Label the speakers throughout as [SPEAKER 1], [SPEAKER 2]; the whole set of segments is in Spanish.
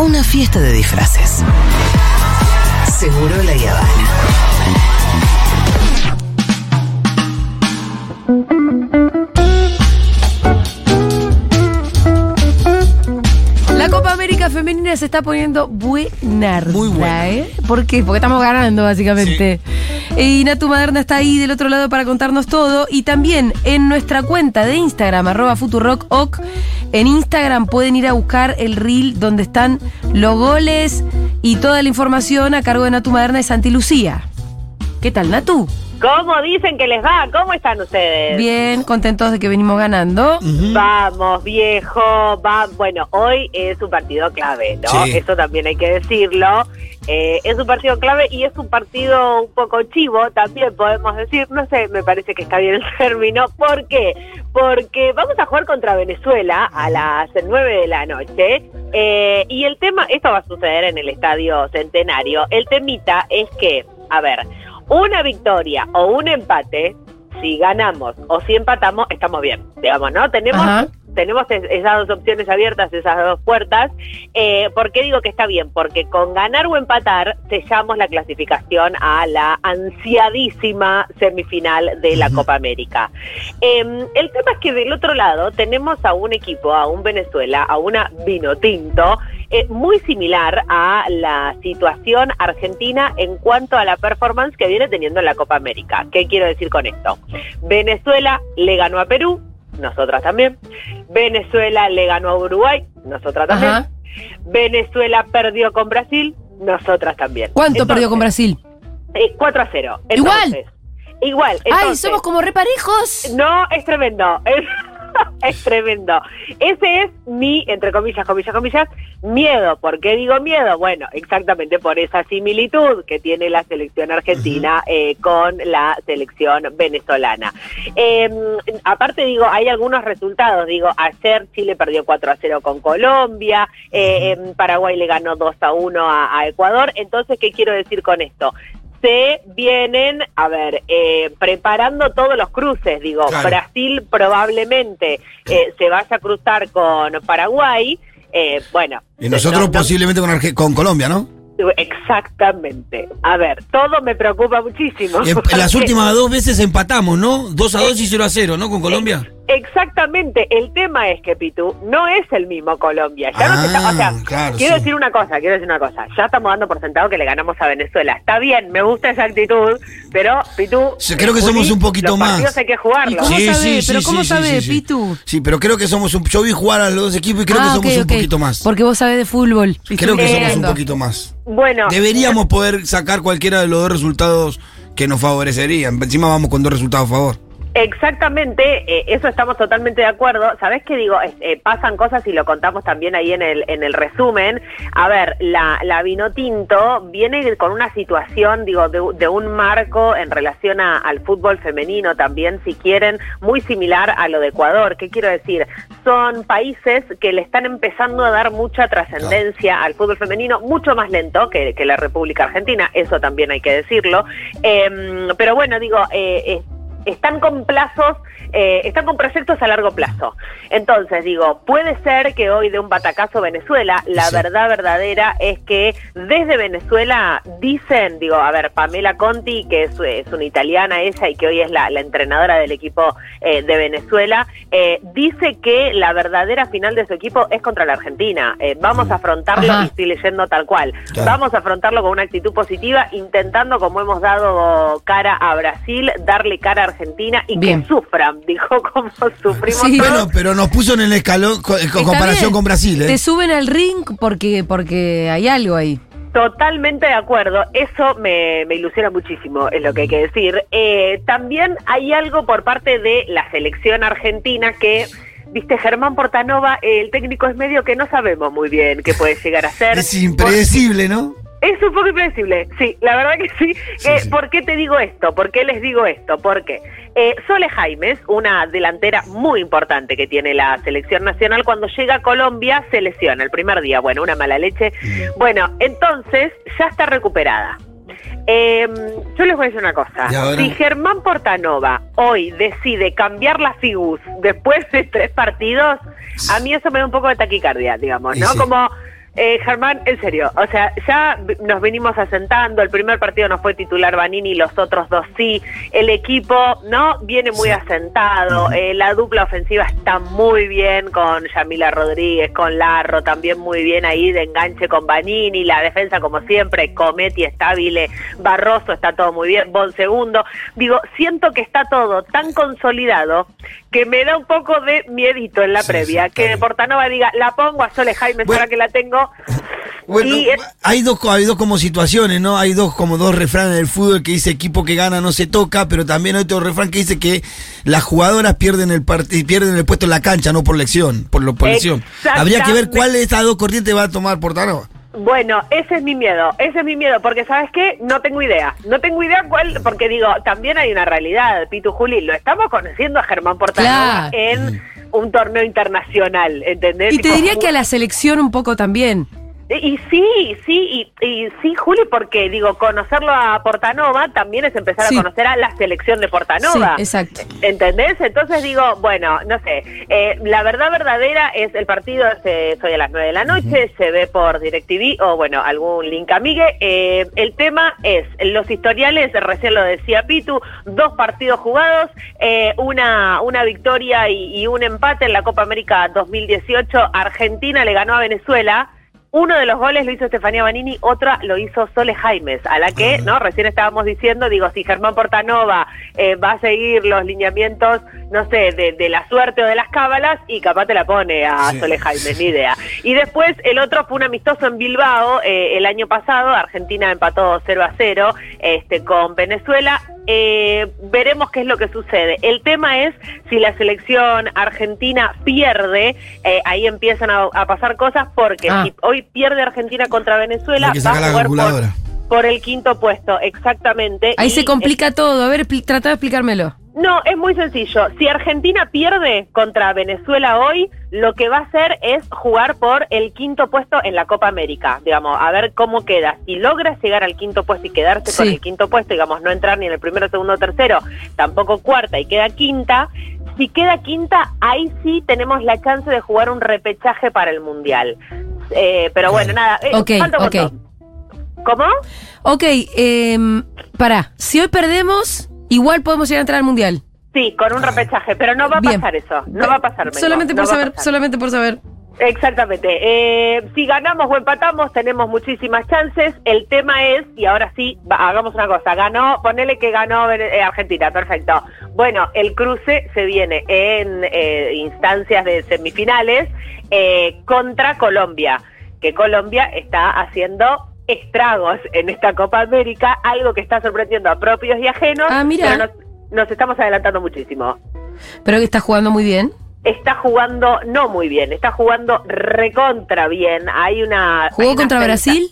[SPEAKER 1] una fiesta de disfraces. Seguro la Habana.
[SPEAKER 2] La Copa América Femenina se está poniendo buenarda.
[SPEAKER 3] Muy buena.
[SPEAKER 2] ¿eh? ¿Por qué? Porque estamos ganando, básicamente. Y Natu Maderna está ahí del otro lado para contarnos todo. Y también en nuestra cuenta de Instagram, arroba futurock, en Instagram pueden ir a buscar el reel donde están los goles y toda la información a cargo de Natu Maderna y Santi Lucía. ¿Qué tal, Natu?
[SPEAKER 4] ¿Cómo dicen que les va? ¿Cómo están ustedes?
[SPEAKER 2] Bien, contentos de que venimos ganando.
[SPEAKER 4] Vamos, viejo. Va. Bueno, hoy es un partido clave, ¿no?
[SPEAKER 3] Sí.
[SPEAKER 4] Eso también hay que decirlo. Eh, es un partido clave y es un partido un poco chivo, también podemos decir. No sé, me parece que está bien el término. ¿Por qué? Porque vamos a jugar contra Venezuela a las 9 de la noche. Eh, y el tema, esto va a suceder en el Estadio Centenario. El temita es que, a ver, una victoria o un empate, si ganamos o si empatamos, estamos bien, digamos, ¿no? Tenemos,
[SPEAKER 2] Ajá.
[SPEAKER 4] Tenemos es- esas dos opciones abiertas, esas dos puertas. Eh, ¿Por qué digo que está bien? Porque con ganar o empatar sellamos la clasificación a la ansiadísima semifinal de la Copa América. Eh, el tema es que del otro lado tenemos a un equipo, a un Venezuela, a una vino tinto, eh, muy similar a la situación argentina en cuanto a la performance que viene teniendo en la Copa América. ¿Qué quiero decir con esto? Venezuela le ganó a Perú, nosotras también. Venezuela le ganó a Uruguay, nosotras también.
[SPEAKER 2] Ajá.
[SPEAKER 4] Venezuela perdió con Brasil, nosotras también.
[SPEAKER 2] ¿Cuánto perdió con
[SPEAKER 4] Brasil?
[SPEAKER 2] Brasil?
[SPEAKER 4] 4 a 0.
[SPEAKER 2] Igual.
[SPEAKER 4] Entonces, Igual.
[SPEAKER 2] ¡Ay,
[SPEAKER 4] entonces-
[SPEAKER 2] somos como reparejos!
[SPEAKER 4] no, es tremendo. Es, es tremendo. Ese es mi, entre comillas, comillas, comillas, miedo. ¿Por qué digo miedo? Bueno, exactamente por esa similitud que tiene la selección argentina eh, con la selección venezolana. Eh, aparte, digo, hay algunos resultados. Digo, ayer Chile perdió 4 a 0 con Colombia, eh, en Paraguay le ganó 2 a 1 a, a Ecuador. Entonces, ¿qué quiero decir con esto? Se vienen, a ver, eh, preparando todos los cruces. Digo,
[SPEAKER 3] Claro.
[SPEAKER 4] Brasil probablemente eh, se vaya a cruzar con Paraguay. Eh, bueno.
[SPEAKER 3] Y nosotros
[SPEAKER 4] no- no-
[SPEAKER 3] posiblemente con, Arge- con Colombia, ¿no?
[SPEAKER 4] Exactamente. A ver, todo me preocupa muchísimo.
[SPEAKER 3] En, las últimas dos veces empatamos, ¿no? 2 a 2 y 0 a 0, ¿no? Con Colombia.
[SPEAKER 4] Exactamente, el tema es que Pitu no es el mismo Colombia. Ya no se está- o sea,
[SPEAKER 3] Ah, claro,
[SPEAKER 4] quiero
[SPEAKER 3] sí.
[SPEAKER 4] decir una cosa, quiero decir una cosa. Ya estamos dando por sentado que le ganamos a Venezuela. Está bien, me gusta esa actitud, pero Pitu.
[SPEAKER 3] Sí, creo que
[SPEAKER 4] Juli,
[SPEAKER 3] somos un poquito
[SPEAKER 4] los
[SPEAKER 3] más.
[SPEAKER 4] partidos hay que
[SPEAKER 2] ¿Y
[SPEAKER 4] jugarlos.
[SPEAKER 2] cómo sabe? ¿Pero cómo sabe, Pitu?
[SPEAKER 3] Sí, pero creo que somos un. Yo vi jugar a los dos equipos y creo que
[SPEAKER 2] Ah,
[SPEAKER 3] somos
[SPEAKER 2] ok,
[SPEAKER 3] un poquito más.
[SPEAKER 2] Porque vos sabés de fútbol.
[SPEAKER 3] Creo que
[SPEAKER 4] Eh,
[SPEAKER 3] somos un poquito más.
[SPEAKER 4] Bueno,
[SPEAKER 3] Deberíamos poder sacar cualquiera de los dos resultados que nos favorecerían. Encima vamos con dos resultados a favor.
[SPEAKER 4] Exactamente, eh, eso estamos totalmente de acuerdo. ¿Sabés qué digo? Eh, pasan cosas y lo contamos también ahí en el, en el resumen. A ver, la, la vino tinto viene con una situación, digo, de, de un marco en relación a- al fútbol femenino también, si quieren, muy similar a lo de Ecuador. ¿Qué quiero decir? Son países que le están empezando a dar mucha trascendencia al fútbol femenino, mucho más lento que, que la República Argentina, eso también hay que decirlo. Em, pero bueno, digo, eh, eh, están con plazos, eh, están con proyectos a largo plazo. Entonces, digo, puede ser que hoy de un batacazo Venezuela, la
[SPEAKER 3] Sí.
[SPEAKER 4] verdad verdadera es que desde Venezuela dicen, digo, a ver, Pamela Conti, que es, es una italiana ella y que hoy es la, la entrenadora del equipo eh, de Venezuela, eh, dice que la verdadera final de su equipo es contra la Argentina. Vamos a afrontarlo,
[SPEAKER 2] Ajá.
[SPEAKER 4] y estoy leyendo tal cual,
[SPEAKER 3] Claro.
[SPEAKER 4] vamos a afrontarlo con una actitud positiva, intentando, como hemos dado cara a Brasil, darle cara a Argentina y
[SPEAKER 2] Bien.
[SPEAKER 4] que sufran, dijo como sufrimos
[SPEAKER 2] Sí.
[SPEAKER 4] todos.
[SPEAKER 3] Bueno, pero nos puso en el escalón co- en comparación
[SPEAKER 2] bien.
[SPEAKER 3] con Brasil, ¿eh?
[SPEAKER 2] Te suben al ring porque, porque hay algo ahí.
[SPEAKER 4] Totalmente de acuerdo, eso me, me ilusiona muchísimo, es lo que hay que decir. Eh, también hay algo por parte de la selección argentina que, viste, Germán Portanova, el técnico es medio que no sabemos muy bien qué puede llegar a ser.
[SPEAKER 3] Es impredecible, ¿no?
[SPEAKER 4] Es un poco impredecible, sí, la verdad que sí.
[SPEAKER 3] Sí,
[SPEAKER 4] Eh,
[SPEAKER 3] sí.
[SPEAKER 4] ¿Por qué te digo esto? ¿Por qué les digo esto? Porque eh, Sole Jaimes, una delantera muy importante que tiene la selección nacional, cuando llega a Colombia se lesiona el primer día. Bueno, una mala leche. Bueno, entonces ya está recuperada. Eh, yo les voy a decir una cosa. Si Germán Portanova hoy decide cambiar la FIGUS después de tres partidos, a mí eso me da un poco de taquicardia, digamos, ¿no? Como Eh, Germán, en serio, o sea, ya nos venimos asentando, el primer partido no fue titular Vanini, los otros dos sí, el equipo no viene muy asentado, eh, la dupla ofensiva está muy bien con Yamila Rodríguez, con Larro, también muy bien ahí de enganche con Vanini, la defensa como siempre, Cometti estable, Barroso está todo muy bien, Bon segundo, digo, siento que está todo tan consolidado que me da un poco de miedito en la
[SPEAKER 3] Sí,
[SPEAKER 4] previa,
[SPEAKER 3] sí,
[SPEAKER 4] que. Portanova diga, la pongo a Sole Jaime,
[SPEAKER 3] Bueno.
[SPEAKER 4] ahora que la tengo,
[SPEAKER 3] Bueno,
[SPEAKER 4] Y es-
[SPEAKER 3] hay dos hay dos como situaciones, ¿no? Hay dos como dos refranes del fútbol que dice equipo que gana no se toca, pero también hay otro refrán que dice que las jugadoras pierden el pierden el puesto en la cancha, no por lección, por lo por lesión. Habría que ver cuál de estas dos corrientes va a tomar Portanova.
[SPEAKER 4] Bueno, ese es mi miedo, ese es mi miedo, porque ¿sabes qué? No tengo idea, no tengo idea cuál, porque digo, también hay una realidad, Pitu Juli, lo estamos conociendo a Germán Portanova
[SPEAKER 2] Claro.
[SPEAKER 4] en un torneo internacional, ¿entendés?
[SPEAKER 2] Y te diría que a la selección un poco también.
[SPEAKER 4] Y sí, sí, y, y sí, Juli, porque digo, conocerlo a Portanova también es empezar
[SPEAKER 2] Sí.
[SPEAKER 4] a conocer a la selección de Portanova.
[SPEAKER 2] Sí, exacto.
[SPEAKER 4] ¿Entendés? Entonces digo, bueno, no sé, eh, la verdad verdadera es el partido es hoy a las 9 de la noche, se ve por DirecTV o bueno, algún link amigue. Eh, el tema es, los historiales, recién lo decía Pitu, dos partidos jugados, eh, una, una victoria y, y un empate en la Copa América 2018. Argentina le ganó a Venezuela. Uno de los goles lo hizo Estefanía Banini, otra lo hizo Sole Jaimes, a la que, ¿no? Recién estábamos diciendo, digo, si Germán Portanova eh, va a seguir los lineamientos, no sé, de, de la suerte o de las cábalas, y capaz te la pone a
[SPEAKER 3] Sí.
[SPEAKER 4] Sole Jaimes, ni idea. Y después el otro fue un amistoso en Bilbao eh, el año pasado, Argentina empató 0 a 0 este, con Venezuela. Eh, veremos qué es lo que sucede. El tema es si la selección argentina pierde, ahí empiezan a, a pasar cosas porque
[SPEAKER 2] Ah.
[SPEAKER 4] si hoy pierde Argentina contra Venezuela,
[SPEAKER 3] que
[SPEAKER 4] va a jugar por, el quinto puesto, exactamente.
[SPEAKER 2] Ahí
[SPEAKER 4] Y,
[SPEAKER 2] se complica todo. A ver, trata de explicármelo.
[SPEAKER 4] no, es muy sencillo. Si Argentina pierde contra Venezuela hoy, lo que va a hacer es jugar por el quinto puesto en la Copa América. Digamos, a ver cómo queda. Si logra llegar al quinto puesto y quedarse con
[SPEAKER 2] Sí.
[SPEAKER 4] el quinto puesto, digamos, no entrar ni en el primero, segundo, tercero, tampoco cuarta y queda quinta. Si queda quinta, ahí sí tenemos la chance de jugar un repechaje para el Mundial. Eh, pero bueno, nada. eh,
[SPEAKER 2] Ok, ok.
[SPEAKER 4] ¿Cómo?
[SPEAKER 2] Ok, eh, pará. Si hoy perdemos, igual podemos llegar a entrar al mundial.
[SPEAKER 4] Sí, con un repechaje, pero no va a
[SPEAKER 2] Bien.
[SPEAKER 4] pasar eso. No va a pasar.
[SPEAKER 2] Solamente
[SPEAKER 4] no
[SPEAKER 2] por saber, solamente por saber.
[SPEAKER 4] Exactamente. Eh, si ganamos o empatamos, tenemos muchísimas chances. El tema es, y ahora sí, va- hagamos una cosa, ganó, ponele que ganó eh, Argentina, perfecto. Bueno, el cruce se viene en eh, instancias de semifinales eh, contra Colombia, que Colombia está haciendo estragos en esta Copa América, algo que está sorprendiendo a propios y ajenos,
[SPEAKER 2] Ah, mira.
[SPEAKER 4] pero nos, nos estamos adelantando muchísimo
[SPEAKER 2] Pero que está jugando muy bien.
[SPEAKER 4] está jugando no muy bien, está jugando recontra bien. Hay una.
[SPEAKER 2] ¿Jugó
[SPEAKER 4] hay una
[SPEAKER 2] contra Brasil?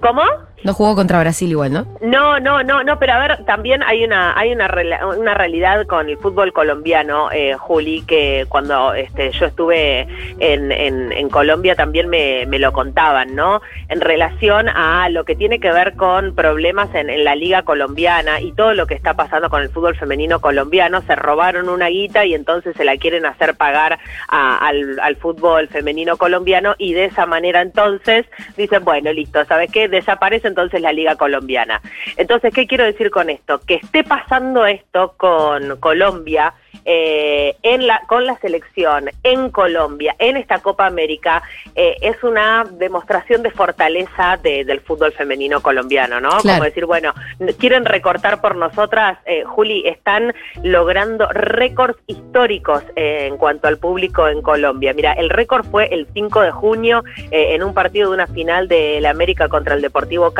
[SPEAKER 4] ¿Cómo?
[SPEAKER 2] No jugó contra Brasil igual, ¿no?
[SPEAKER 4] No, no, no, no, pero a ver, también hay una hay una, una realidad con el fútbol colombiano, eh, Juli, que cuando este, yo estuve en, en, Colombia también me, me lo contaban, ¿no? En relación a lo que tiene que ver con problemas en, la liga colombiana y todo lo que está pasando con el fútbol femenino colombiano, se robaron una guita y entonces se la quieren hacer pagar al, al fútbol femenino colombiano y de esa manera entonces dicen, bueno, listo, ¿sabes qué? Desaparece entonces la liga colombiana. Entonces, ¿qué quiero decir con esto? Que esté pasando esto con Colombia, eh, en la, con la selección en Colombia, en esta Copa América, eh, es una demostración de fortaleza de- del fútbol femenino colombiano, ¿no?
[SPEAKER 2] Claro.
[SPEAKER 4] Como decir, bueno, quieren recortar por nosotras, eh, Juli, están logrando récords históricos eh, en cuanto al público en Colombia. Mira, el récord fue el 5 de junio eh, en un partido de una final de la América contra el Deportivo Cali,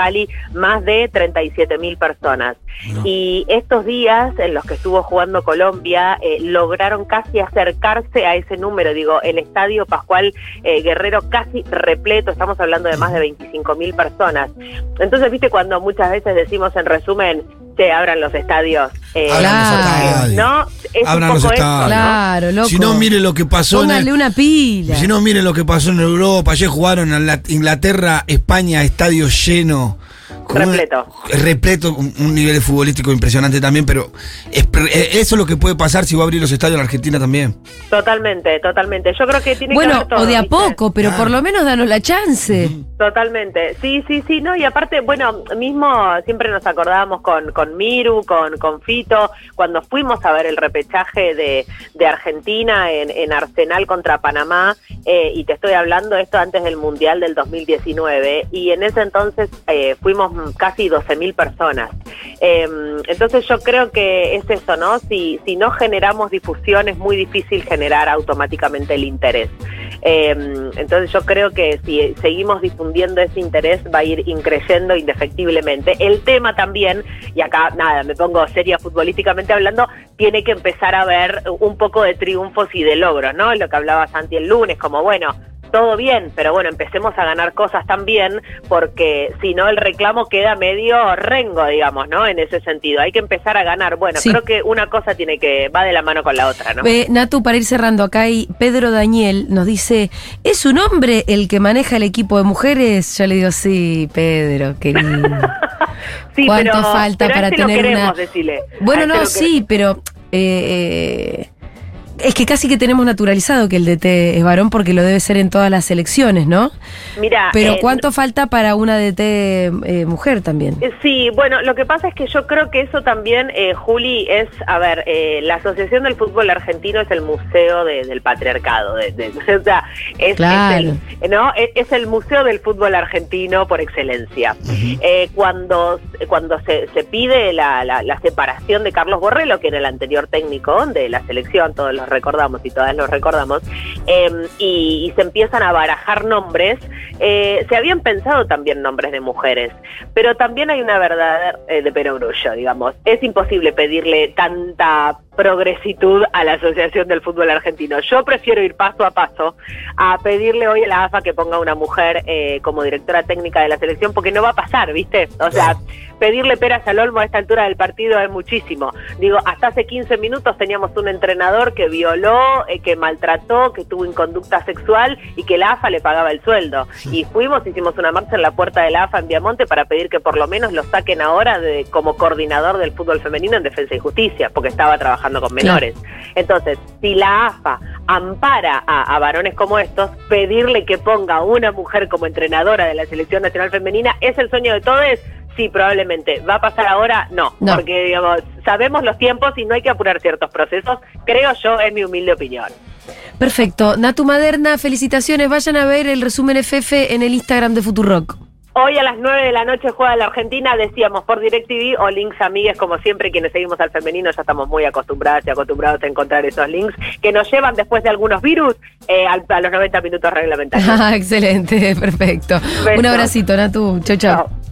[SPEAKER 4] más de 37 mil personas. Y estos días en los que estuvo jugando Colombia, eh, lograron casi acercarse a ese número. Digo, el estadio Pascual eh, Guerrero casi repleto, estamos hablando de más de 25 mil personas. Entonces, viste, cuando muchas veces decimos en resumen, se abran los estadios. eh,
[SPEAKER 3] Abran los
[SPEAKER 2] Claro.
[SPEAKER 3] estadios.
[SPEAKER 4] ¿No? Es
[SPEAKER 3] Abran
[SPEAKER 4] un
[SPEAKER 3] los estadios.
[SPEAKER 4] ¿no?
[SPEAKER 2] Claro, loco.
[SPEAKER 3] Si no, mire lo que pasó en
[SPEAKER 2] Póngale
[SPEAKER 3] el-
[SPEAKER 2] una pila.
[SPEAKER 3] Si no, mire lo que pasó en Europa. Ayer jugaron en la- Inglaterra, España, estadio lleno. Una-
[SPEAKER 4] Repleto.
[SPEAKER 3] repleto, un, un nivel futbolístico impresionante también, pero es pre- eh, eso es lo que puede pasar si va a abrir los estadios en Argentina también.
[SPEAKER 4] Totalmente, totalmente. Yo creo que tiene que
[SPEAKER 2] Bueno,
[SPEAKER 4] haber todo,
[SPEAKER 2] o de a
[SPEAKER 4] ¿viste?
[SPEAKER 2] poco, pero por lo menos danos la chance.
[SPEAKER 4] Totalmente, sí, sí, sí, no, y aparte, bueno, mismo siempre nos acordábamos con, con Miru, con, con Fito, cuando fuimos a ver el repechaje de, de Argentina en, en Arsenal contra Panamá, eh, y te estoy hablando esto antes del Mundial del 2019, y en ese entonces eh, fuimos casi 12.000 personas. Eh, entonces yo creo que es eso, ¿no? Si, si no generamos difusión es muy difícil generar automáticamente el interés. Eh, entonces yo creo que si seguimos difundiendo ese interés va a ir increyendo indefectiblemente. El tema también, y acá nada, me pongo seria futbolísticamente hablando, tiene que empezar a ver un poco de triunfos y de logros, ¿no? Lo que hablaba Santi el lunes, como bueno, todo bien, pero bueno, empecemos a ganar cosas también, porque si no el reclamo queda medio rengo, digamos, ¿no? En ese sentido, hay que empezar a ganar. Bueno,
[SPEAKER 2] Sí.
[SPEAKER 4] creo que una cosa tiene que, va de la mano con la otra, ¿no?
[SPEAKER 2] Eh, Natu, para ir cerrando, acá hay Pedro Daniel nos dice, ¿es un hombre el que maneja el equipo de mujeres? Yo le digo, sí, Pedro, querido.
[SPEAKER 4] Sí,
[SPEAKER 2] ¿Cuánto
[SPEAKER 4] pero,
[SPEAKER 2] falta
[SPEAKER 4] pero
[SPEAKER 2] para
[SPEAKER 4] este
[SPEAKER 2] tener
[SPEAKER 4] queremos,
[SPEAKER 2] una-
[SPEAKER 4] decile.
[SPEAKER 2] Bueno,
[SPEAKER 4] este
[SPEAKER 2] no, sí, pero eh, eh, es que casi que tenemos naturalizado que el DT es varón porque lo debe ser en todas las elecciones, ¿no?
[SPEAKER 4] Mira,
[SPEAKER 2] Pero
[SPEAKER 4] eh,
[SPEAKER 2] ¿cuánto falta para una DT eh, mujer también?
[SPEAKER 4] Eh, Sí, bueno, lo que pasa es que yo creo que eso también, eh, Juli, es, a ver, eh, la Asociación del Fútbol Argentino es el museo de- del patriarcado, de, de- o sea, es,
[SPEAKER 2] Claro.
[SPEAKER 4] es el, ¿no? Es, es el museo del fútbol argentino por excelencia. Eh, cuando cuando se, se pide la, separación de Carlos Borrello, que era el anterior técnico de la selección, todos los recordamos y todas los recordamos, eh, y, y se empiezan a barajar nombres, eh, se habían pensado también nombres de mujeres, pero también hay una verdad eh, de perogrullo, digamos. Es imposible pedirle tanta progresitud a la Asociación del Fútbol Argentino. Yo prefiero ir paso a paso a pedirle hoy a la AFA que ponga una mujer eh, como directora técnica de la selección, porque no va a pasar, ¿viste? O sea, pedirle peras al olmo a esta altura del partido es muchísimo. Digo, hasta hace 15 minutos teníamos un entrenador que violó, eh, que maltrató, que tuvo inconducta sexual y que la AFA le pagaba el sueldo. Y fuimos, hicimos una marcha en la puerta de la AFA en Viamonte para pedir que por lo menos lo saquen ahora de, como coordinador del fútbol femenino en Defensa y Justicia, porque estaba trabajando con menores. Entonces, si la AFA ampara a, a varones como estos, pedirle que ponga una mujer como entrenadora de la Selección Nacional Femenina es el sueño de todos. Sí, probablemente. ¿Va a pasar ahora? No,
[SPEAKER 2] No.
[SPEAKER 4] porque digamos, sabemos los tiempos y no hay que apurar ciertos procesos, creo yo, es mi humilde opinión.
[SPEAKER 2] Perfecto. Natu Maderna, felicitaciones. Vayan a ver el resumen FF en el Instagram de Futurock.
[SPEAKER 4] Hoy a las 9 de la noche juega la Argentina, decíamos por DirecTV o links amigues, como siempre, quienes seguimos al femenino ya estamos muy acostumbradas y acostumbrados a encontrar esos links que nos llevan después de algunos virus eh, a los 90 minutos reglamentarios.
[SPEAKER 2] Excelente, perfecto.
[SPEAKER 4] Beso.
[SPEAKER 2] Un abracito, Natu. Chau, chau.
[SPEAKER 4] Chao.